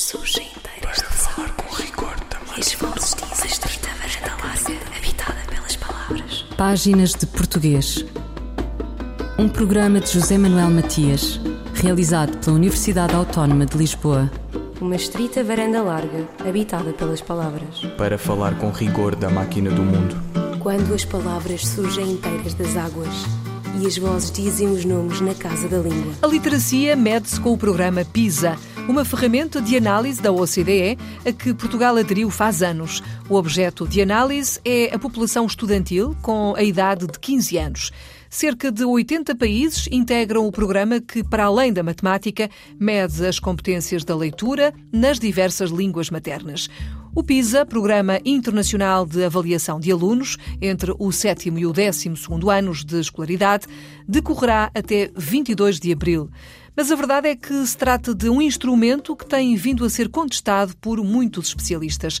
surgem inteiras Para falar com rigor também. E as vozes dizem estreita varanda larga, habitada pelas palavras. Páginas de Português. Um programa de José Manuel Matias, realizado pela Universidade Autónoma de Lisboa. Uma estrita varanda larga, habitada pelas palavras. Para falar com rigor da máquina do mundo. Quando as palavras surgem inteiras das águas e as vozes dizem os nomes na casa da língua. A literacia mede-se com o programa PISA, uma ferramenta de análise da OCDE a que Portugal aderiu faz anos. O objeto de análise é a população estudantil com a idade de 15 anos. Cerca de 80 países integram o programa que, para além da matemática, mede as competências da leitura nas diversas línguas maternas. O PISA, Programa Internacional de Avaliação de Alunos, entre o 7 e o 12 anos de escolaridade, decorrerá até 22 de abril. Mas a verdade é que se trata de um instrumento que tem vindo a ser contestado por muitos especialistas.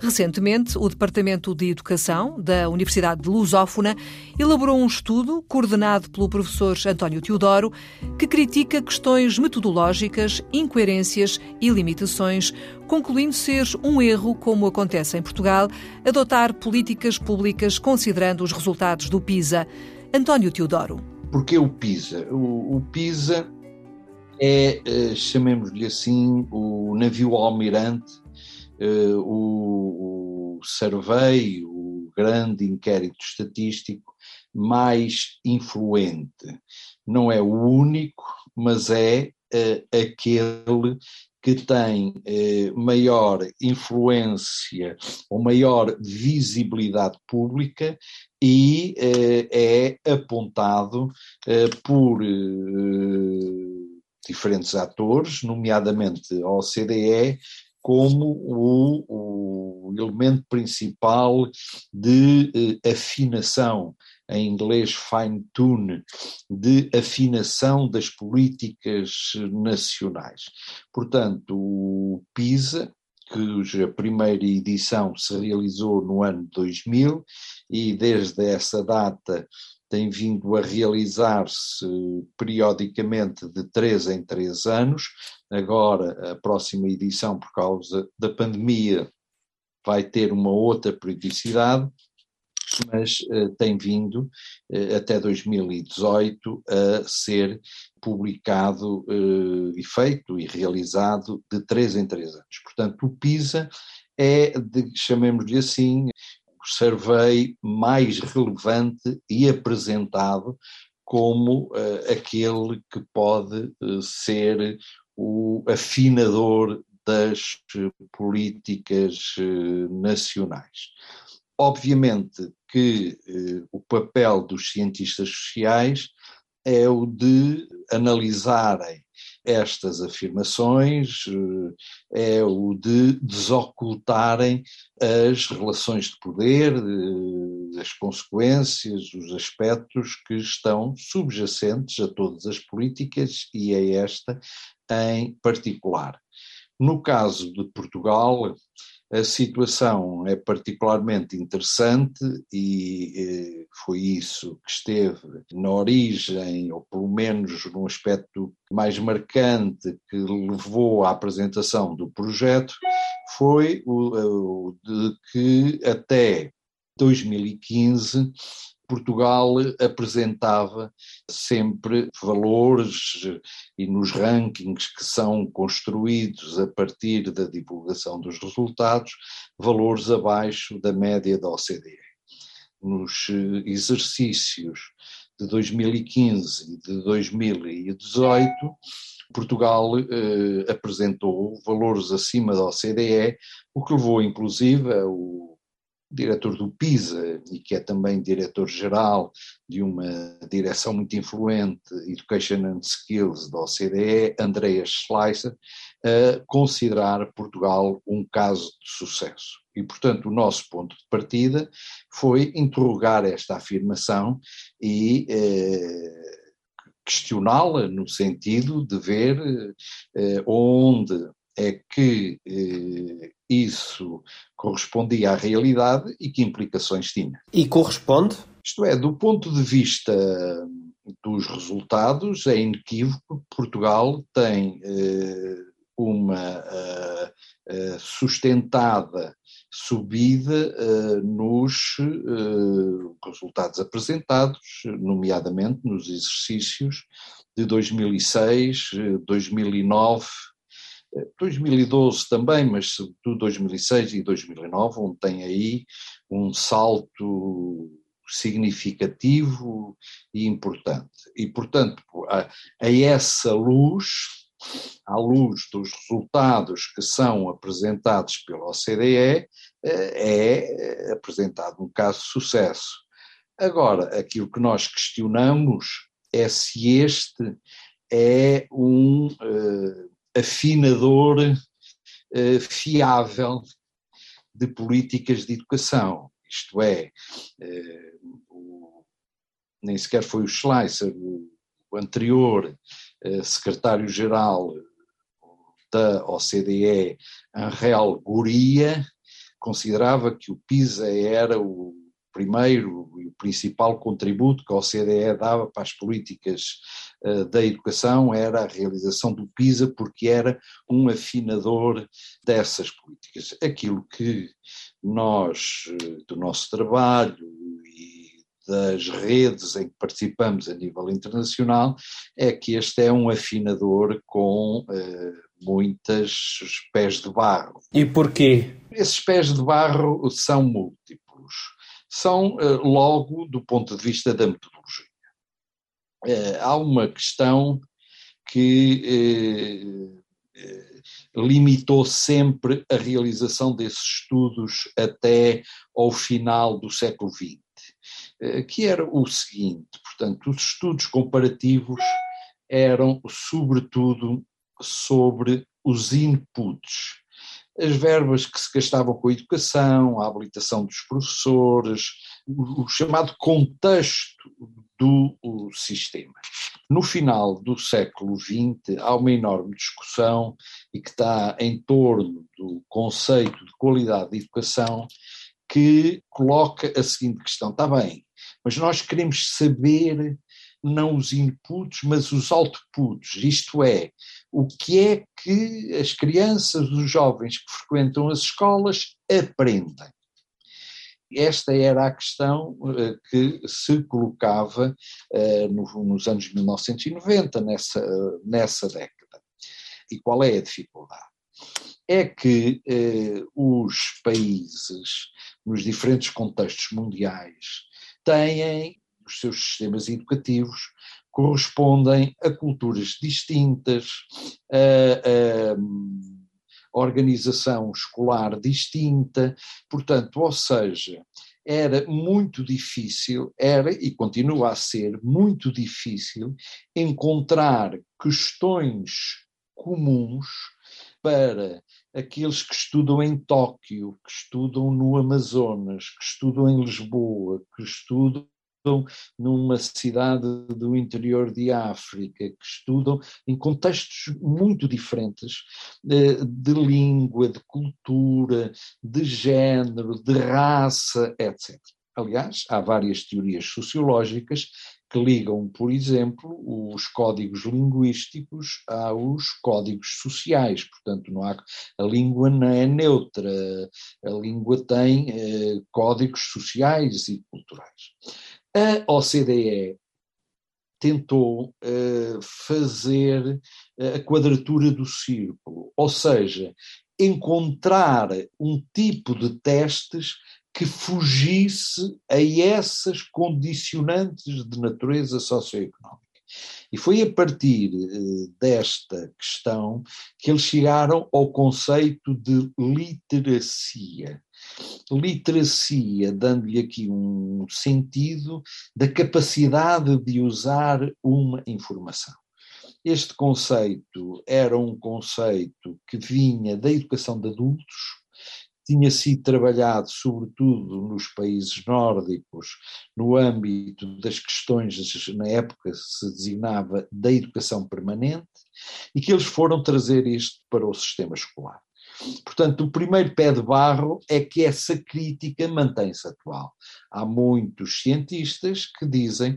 Recentemente, o Departamento de Educação da Universidade de Lusófona elaborou um estudo coordenado pelo professor António Teodoro que critica questões metodológicas, incoerências e limitações, concluindo ser um erro, como acontece em Portugal, adotar políticas públicas considerando os resultados do PISA. António Teodoro. Porque o PISA? O, o PISA é, eh, chamemos-lhe assim, o navio almirante uh, o, o survey, o grande inquérito estatístico mais influente. Não é o único, mas é uh, aquele que tem eh, maior influência ou maior visibilidade pública e eh, é apontado eh, por diferentes atores, nomeadamente a OCDE, como o, o elemento principal de eh, afinação, em inglês fine-tune, de afinação das políticas nacionais. Portanto, o PISA, cuja primeira edição se realizou no ano 2000 e desde essa data tem vindo a realizar-se periodicamente de três em três anos. Agora, a próxima edição, por causa da pandemia, vai ter uma outra periodicidade, mas uh, tem vindo uh, até 2018 a ser publicado uh, e feito e realizado de três em três anos. Portanto, o PISA é, chamemos-lhe assim, survey mais relevante e apresentado como aquele que pode ser o afinador das políticas uh, nacionais. Obviamente que o papel dos cientistas sociais é o de analisarem estas afirmações eh, é o de desocultarem as relações de poder, as consequências, os aspectos que estão subjacentes a todas as políticas e a esta em particular. No caso de Portugal, a situação é particularmente interessante e eh, foi isso que esteve na origem, ou pelo menos num aspecto mais marcante que levou à apresentação do projeto, foi o, o de que até 2015 Portugal apresentava sempre valores e nos rankings que são construídos a partir da divulgação dos resultados, valores abaixo da média da OCDE. Nos eh, exercícios de 2015 e de 2018, Portugal eh, apresentou valores acima da OCDE, o que levou inclusive o diretor do PISA e que é também diretor-geral de uma direção muito influente, Education and Skills da OCDE, Andreas Schleiser, a considerar Portugal um caso de sucesso. E, portanto, o nosso ponto de partida foi interrogar esta afirmação e eh, questioná-la no sentido de ver eh, onde é que eh, isso correspondia à realidade e que implicações tinha. E corresponde? Isto é, do ponto de vista dos resultados, é inequívoco que Portugal tem eh, uma uh, sustentada subida uh, nos uh, resultados apresentados, nomeadamente nos exercícios de 2006, 2009, 2012 também, mas sobretudo 2006 e 2009, onde tem aí um salto significativo e importante. E, portanto, a, a essa luz, à luz dos resultados que são apresentados pela OCDE, é apresentado um caso de sucesso. Agora, aquilo que nós questionamos é se este é um uh, afinador uh, fiável de políticas de educação. Isto é, uh, o, nem sequer foi o Schleicher, o, o anterior secretário-geral da OCDE, Angel Guria, considerava que o PISA era o primeiro e o principal contributo que a OCDE dava para as políticas uh, da educação era a realização do PISA, porque era um afinador dessas políticas. Aquilo que nós, uh, do nosso trabalho e das redes em que participamos a nível internacional, é que este é um afinador com uh, muitas pés de barro. E porquê? Esses pés de barro são múltiplos são eh, logo do ponto de vista da metodologia. Eh, há uma questão que eh, limitou sempre a realização desses estudos até ao final do século XX, que era o seguinte, portanto, os estudos comparativos eram sobretudo sobre os inputs as verbas que se gastavam com a educação, a habilitação dos professores, o, o chamado contexto do sistema. No final do século XX há uma enorme discussão e que está em torno do conceito de qualidade de educação que coloca a seguinte questão: está bem, mas nós queremos saber não os inputs, mas os outputs, isto é, o que é que as crianças, os jovens que frequentam as escolas aprendem. Esta era a questão uh, que se colocava no, nos anos 1990, nessa, nessa década. E qual é a dificuldade? É que os países, nos diferentes contextos mundiais, têm os seus sistemas educativos correspondem a culturas distintas, a, a organização escolar distinta, portanto, ou seja, era muito difícil, era e continua a ser muito difícil encontrar questões comuns para aqueles que estudam em Tóquio, que estudam no Amazonas, que estudam em Lisboa, que estudam estudam numa cidade do interior de África, que estudam em contextos muito diferentes eh, de língua, de cultura, de género, de raça, etc. Aliás, há várias teorias sociológicas que ligam, por exemplo, os códigos linguísticos aos códigos sociais. Portanto, não há, a língua não é neutra, a língua tem eh, códigos sociais e culturais. A OCDE tentou uh, fazer eh, a quadratura do círculo, ou seja, encontrar um tipo de testes que fugisse a essas condicionantes de natureza socioeconómica. E foi a partir uh, desta questão que eles chegaram ao conceito de literacia literacia, dando-lhe aqui um sentido da capacidade de usar uma informação. Este conceito era um conceito que vinha da educação de adultos, tinha sido trabalhado sobretudo nos países nórdicos, no âmbito das questões, na época se designava da educação permanente, e que eles foram trazer isto para o sistema escolar. Portanto, o primeiro pé de barro é que essa crítica mantém-se atual. Há muitos cientistas que dizem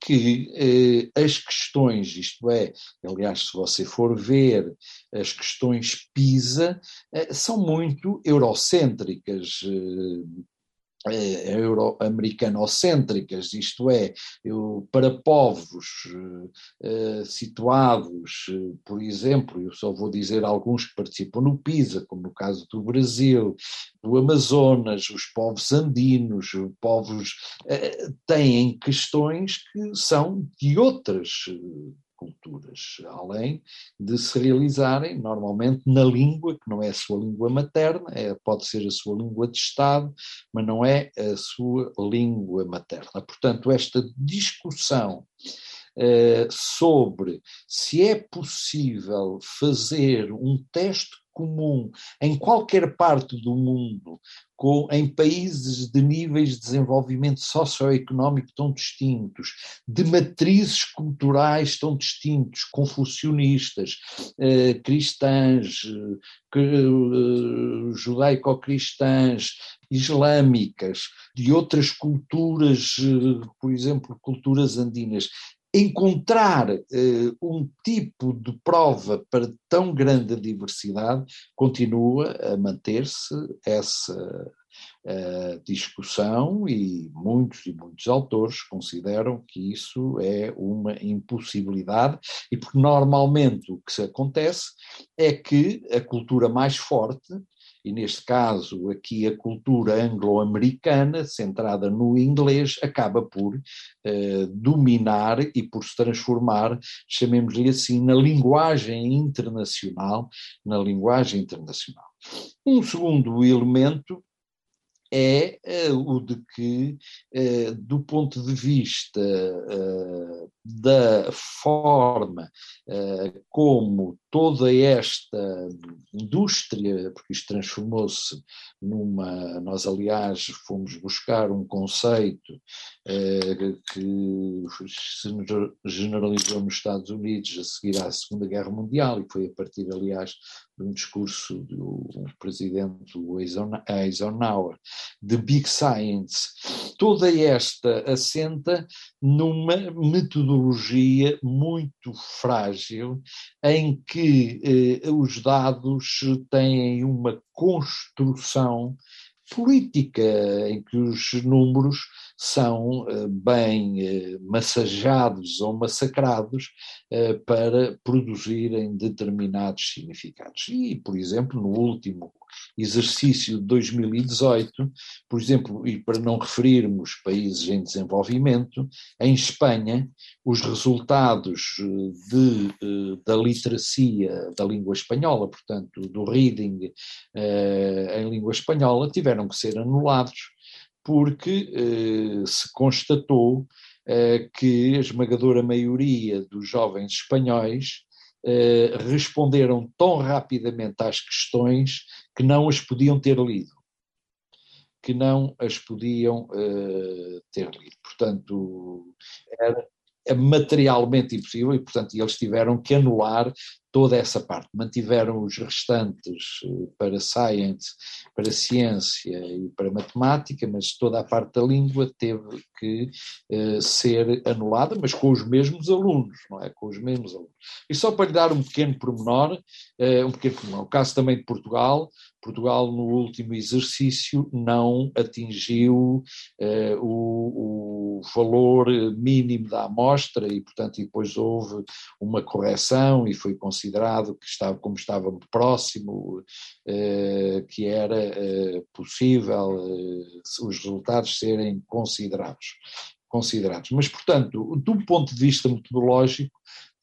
que as questões, isto é, aliás, se você for ver as questões PISA, são muito eurocêntricas eh, euro-americanocêntricas, isto é, eu, para povos uh, situados, uh, por exemplo, eu só vou dizer alguns que participam no PISA, como no caso do Brasil, do Amazonas, os povos andinos, os povos uh, têm questões que são de outras culturas, além de se realizarem normalmente na língua, que não é a sua língua materna, é, pode ser a sua língua de Estado, mas não é a sua língua materna. Portanto, esta discussão eh, sobre se é possível fazer um teste comum em qualquer parte do mundo, com, em países de níveis de desenvolvimento socioeconómico tão distintos, de matrizes culturais tão distintos, confucionistas, eh, cristãs, eh, eh, judaico-cristãs, islâmicas, de outras culturas, eh, por exemplo, culturas andinas, encontrar uh, um tipo de prova para tão grande diversidade continua a manter-se essa uh, discussão e muitos e muitos autores consideram que isso é uma impossibilidade e porque normalmente o que se acontece é que a cultura mais forte e neste caso aqui a cultura anglo-americana, centrada no inglês, acaba por eh, dominar e por se transformar, chamemos-lhe assim, na linguagem internacional, na linguagem internacional. Um segundo elemento é uh, o de que, uh, do ponto de vista uh, da forma como toda esta indústria, porque isto transformou-se numa. Nós, aliás, fomos buscar um conceito que se generalizou nos Estados Unidos a seguir à Segunda Guerra Mundial, e foi a partir, aliás, de um discurso do presidente Eisenhower, de Big Science, toda esta assenta numa metodologia muito frágil em que eh, os dados têm uma construção política em que os números são eh, bem eh, massajados ou massacrados eh, para produzirem determinados significados. E, por exemplo, no último exercício de 2018, por exemplo, e para não referirmos países em desenvolvimento, em Espanha, os resultados de, da literacia da língua espanhola, portanto, do reading em língua espanhola, tiveram que ser anulados porque eh, se constatou eh, que a esmagadora maioria dos jovens espanhóis eh, responderam tão rapidamente às questões que não as podiam ter lido. Que não as podiam eh, ter lido. Portanto, era, é materialmente impossível e, portanto, eles tiveram que anular toda essa parte. Mantiveram os restantes eh, para science, para ciência e para matemática, mas toda a parte da língua teve que uh, ser anulada, mas com os mesmos alunos, não é? Com os mesmos alunos. E só para lhe dar um pequeno pormenor, uh, um pequeno pormenor, o caso também de Portugal, Portugal no último exercício não atingiu o, o, valor mínimo da amostra e, portanto, depois houve uma correção e foi considerado que estava, como estava próximo, eh, que era eh, possível eh, os resultados serem considerados. considerados. Mas, portanto, do ponto de vista metodológico,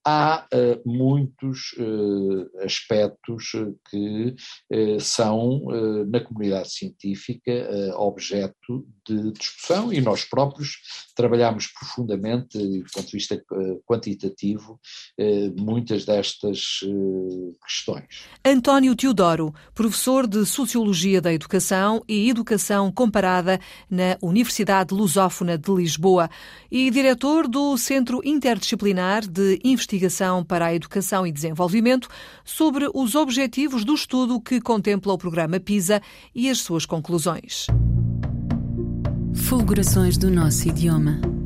há uh, muitos uh, aspectos que uh, são, na comunidade científica, objeto de discussão e nós próprios trabalhamos profundamente, do ponto de vista quantitativo, muitas destas questões. António Teodoro, professor de Sociologia da Educação e Educação Comparada na Universidade Lusófona de Lisboa e diretor do Centro Interdisciplinar de Investigação Investigação para a Educação e Desenvolvimento sobre os objetivos do estudo que contempla o programa PISA e as suas conclusões. Fulgurações do nosso idioma.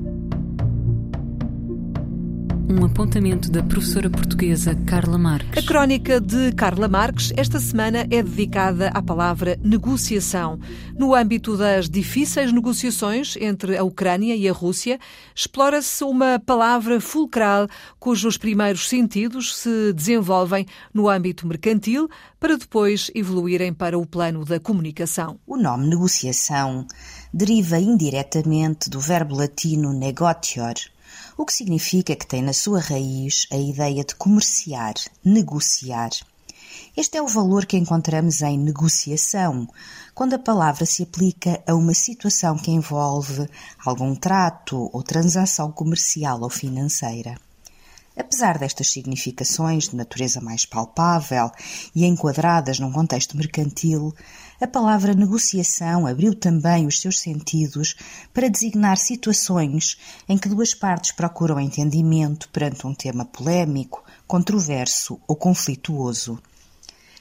Um apontamento da professora portuguesa Carla Marques. A crónica de Carla Marques esta semana é dedicada à palavra negociação. No âmbito das difíceis negociações entre a Ucrânia e a Rússia, explora-se uma palavra fulcral cujos primeiros sentidos se desenvolvem no âmbito mercantil para depois evoluírem para o plano da comunicação. O nome negociação deriva indiretamente do verbo latino negotior, o que significa que tem na sua raiz a ideia de comerciar, negociar. Este é o valor que encontramos em negociação, quando a palavra se aplica a uma situação que envolve algum trato ou transação comercial ou financeira. Apesar destas significações de natureza mais palpável e enquadradas num contexto mercantil, a palavra negociação abriu também os seus sentidos para designar situações em que duas partes procuram entendimento perante um tema polémico, controverso ou conflituoso.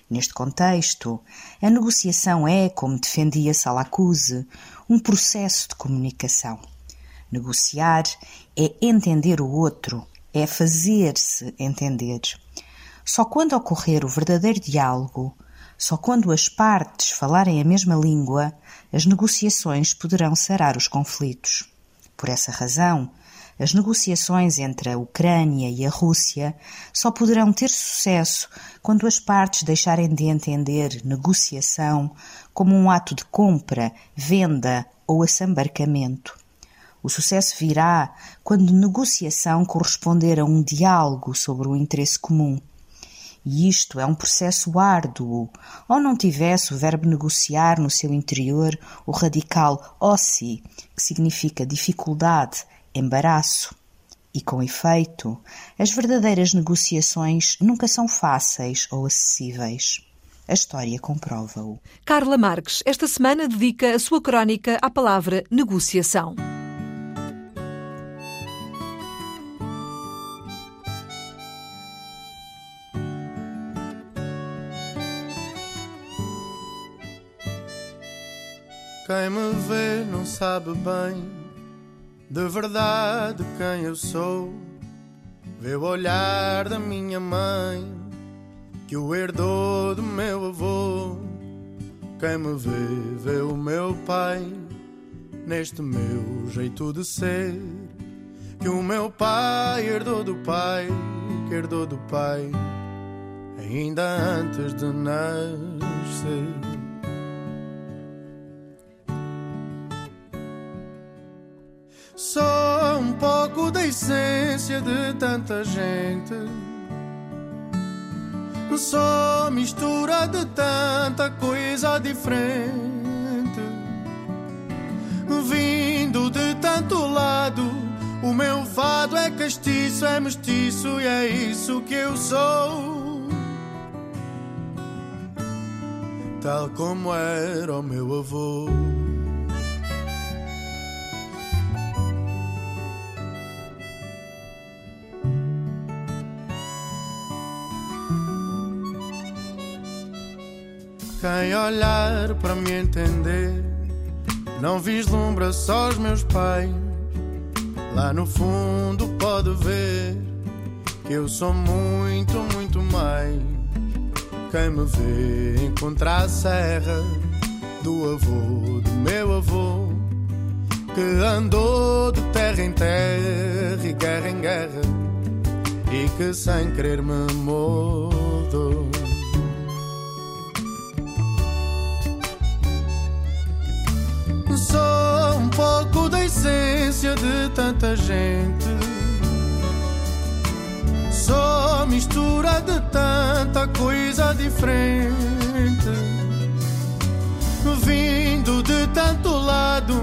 Neste contexto, a negociação é, como defendia Salacuse, um processo de comunicação. Negociar é entender o outro, é fazer-se entender. Só quando ocorrer o verdadeiro diálogo, só quando as partes falarem a mesma língua, as negociações poderão sarar os conflitos. Por essa razão, as negociações entre a Ucrânia e a Rússia só poderão ter sucesso quando as partes deixarem de entender negociação como um ato de compra, venda ou assambarcamento. O sucesso virá quando negociação corresponder a um diálogo sobre o interesse comum. E isto é um processo árduo, ou não tivesse o verbo negociar no seu interior o radical ossi, que significa dificuldade, embaraço. E com efeito, as verdadeiras negociações nunca são fáceis ou acessíveis. A história comprova-o. Carla Marques, esta semana dedica a sua crónica à palavra negociação. Quem me vê não sabe bem de verdade quem eu sou. Vê o olhar da minha mãe que o herdou do meu avô. Quem me vê, vê o meu pai neste meu jeito de ser. Que o meu pai herdou do pai, que herdou do pai, ainda antes de nascer. Só um pouco da essência de tanta gente. Só mistura de tanta coisa diferente. Vindo de tanto lado, o meu fado é castiço, é mestiço e é isso que eu sou. Tal como era o meu avô. Quem olhar para me entender não vislumbra só os meus pais. Lá no fundo pode ver que eu sou muito, muito mais. Quem me vê encontrar a serra do avô, do meu avô, que andou de terra em terra e guerra em guerra e que sem querer me mudou. Só um pouco da essência de tanta gente. Só mistura de tanta coisa diferente. Vindo de tanto lado,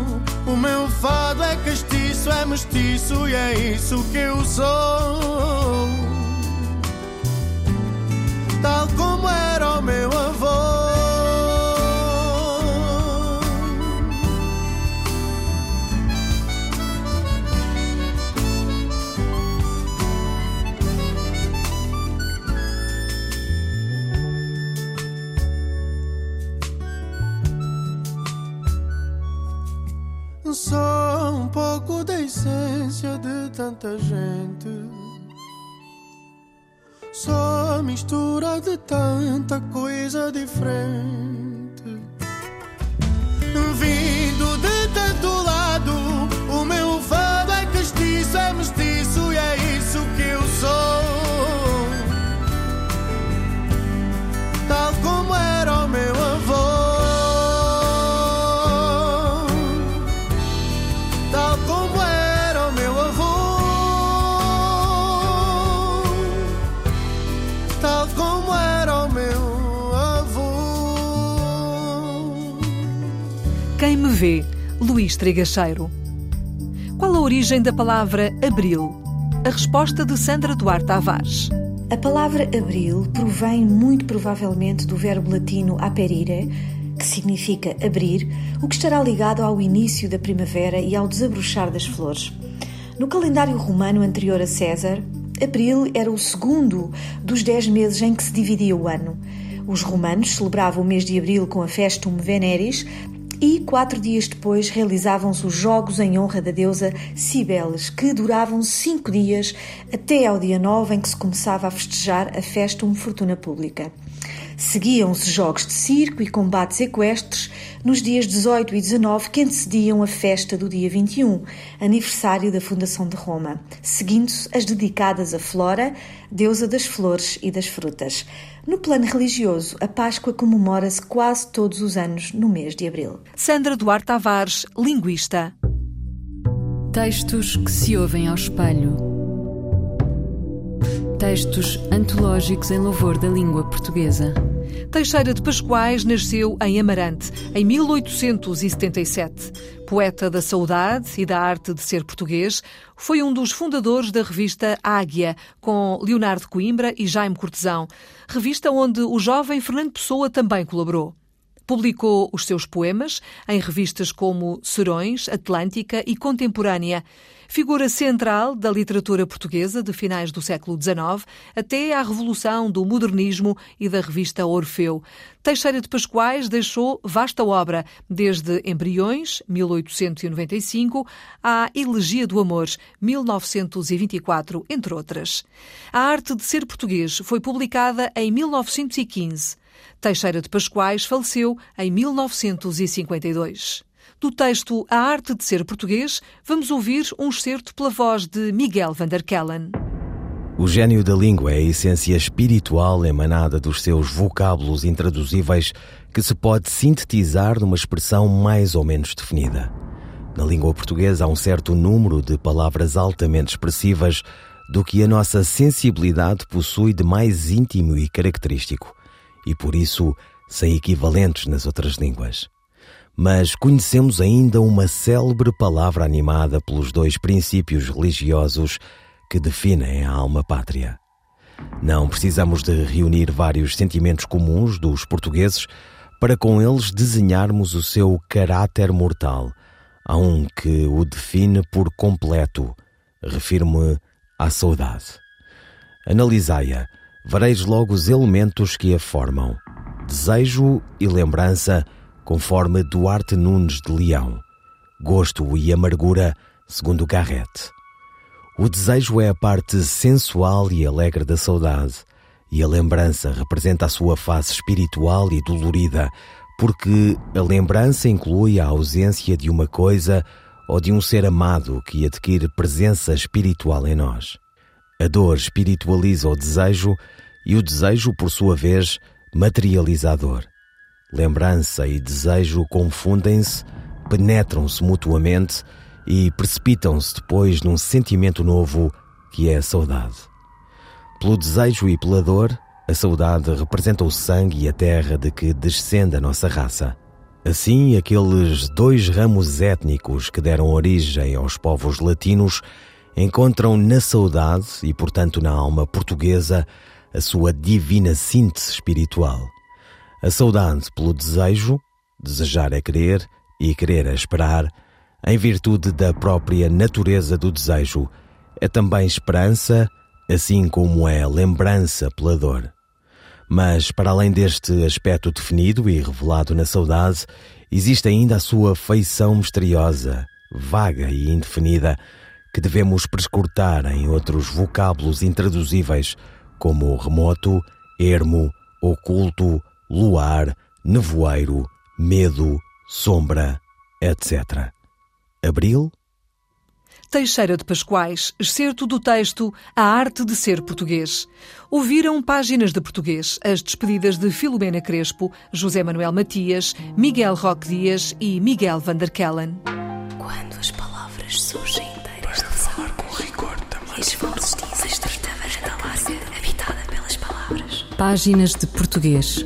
o meu fado é castiço, é mestiço e é isso que eu sou. Luís Trigacheiro. Qual a origem da palavra abril? A resposta de Sandra Duarte Tavares. A palavra abril provém muito provavelmente do verbo latino aperire, que significa abrir, o que estará ligado ao início da primavera e ao desabrochar das flores. No calendário romano anterior a César, abril era o segundo dos dez meses em que se dividia o ano. Os romanos celebravam o mês de abril com a Festum Veneris e quatro dias depois realizavam-se os jogos em honra da deusa Cibeles, que duravam cinco dias até ao dia 9 em que se começava a festejar a Festum Fortuna Pública. Seguiam-se jogos de circo e combates equestres nos dias 18 e 19 que antecediam a festa do dia 21, aniversário da fundação de Roma, seguindo-se as dedicadas a Flora, deusa das flores e das frutas. No plano religioso, a Páscoa comemora-se quase todos os anos no mês de abril. Sandra Duarte Tavares, linguista. Textos que se ouvem ao espelho. Textos antológicos em louvor da língua portuguesa. Teixeira de Pascoais nasceu em Amarante, em 1877. Poeta da saudade e da arte de ser português, foi um dos fundadores da revista Águia, com Leonardo Coimbra e Jaime Cortesão, revista onde o jovem Fernando Pessoa também colaborou. Publicou os seus poemas em revistas como Serões, Atlântica e Contemporânea. Figura central da literatura portuguesa de finais do século XIX até à revolução do modernismo e da revista Orfeu. Teixeira de Pascoais deixou vasta obra, desde Embriões, 1895, à Elegia do Amor, 1924, entre outras. A Arte de Ser Português foi publicada em 1915. Teixeira de Pascoais faleceu em 1952. Do texto A Arte de Ser Português, vamos ouvir um excerto pela voz de Miguel van der Kellen. O gênio da língua é a essência espiritual emanada dos seus vocábulos intraduzíveis que se pode sintetizar numa expressão mais ou menos definida. Na língua portuguesa há um certo número de palavras altamente expressivas do que a nossa sensibilidade possui de mais íntimo e característico e por isso sem equivalentes nas outras línguas. Mas conhecemos ainda uma célebre palavra animada pelos dois princípios religiosos que definem a alma pátria. Não precisamos de reunir vários sentimentos comuns dos portugueses para com eles desenharmos o seu caráter mortal. Há um que o define por completo. Refiro-me à saudade. Analisai-a vereis logo os elementos que a formam: desejo e lembrança, conforme Duarte Nunes de Leão, gosto e amargura, segundo Garrett. O desejo é a parte sensual e alegre da saudade, e a lembrança representa a sua face espiritual e dolorida, porque a lembrança inclui a ausência de uma coisa ou de um ser amado que adquire presença espiritual em nós. A dor espiritualiza o desejo e o desejo, por sua vez, materializa a dor. Lembrança e desejo confundem-se, penetram-se mutuamente e precipitam-se depois num sentimento novo que é a saudade. Pelo desejo e pela dor, a saudade representa o sangue e a terra de que descende a nossa raça. Assim, aqueles dois ramos étnicos que deram origem aos povos latinos encontram na saudade e, portanto, na alma portuguesa a sua divina síntese espiritual. A saudade pelo desejo, desejar é querer e querer é esperar, em virtude da própria natureza do desejo, é também esperança, assim como é lembrança pela dor. Mas, para além deste aspecto definido e revelado na saudade, existe ainda a sua feição misteriosa, vaga e indefinida, que devemos prescrutar em outros vocábulos intraduzíveis, como remoto, ermo, oculto, luar, nevoeiro, medo, sombra, etc. Abril? Teixeira de Pascoais, excerto do texto A Arte de Ser Português. Ouviram páginas de português, as despedidas de Filomena Crespo, José Manuel Matias, Miguel Roque Dias e Miguel van der Kellen. Quando as palavras surgem inteiras de falar com rigor também. As vozes dizem estreita varanda habitada pelas palavras. Páginas de Português.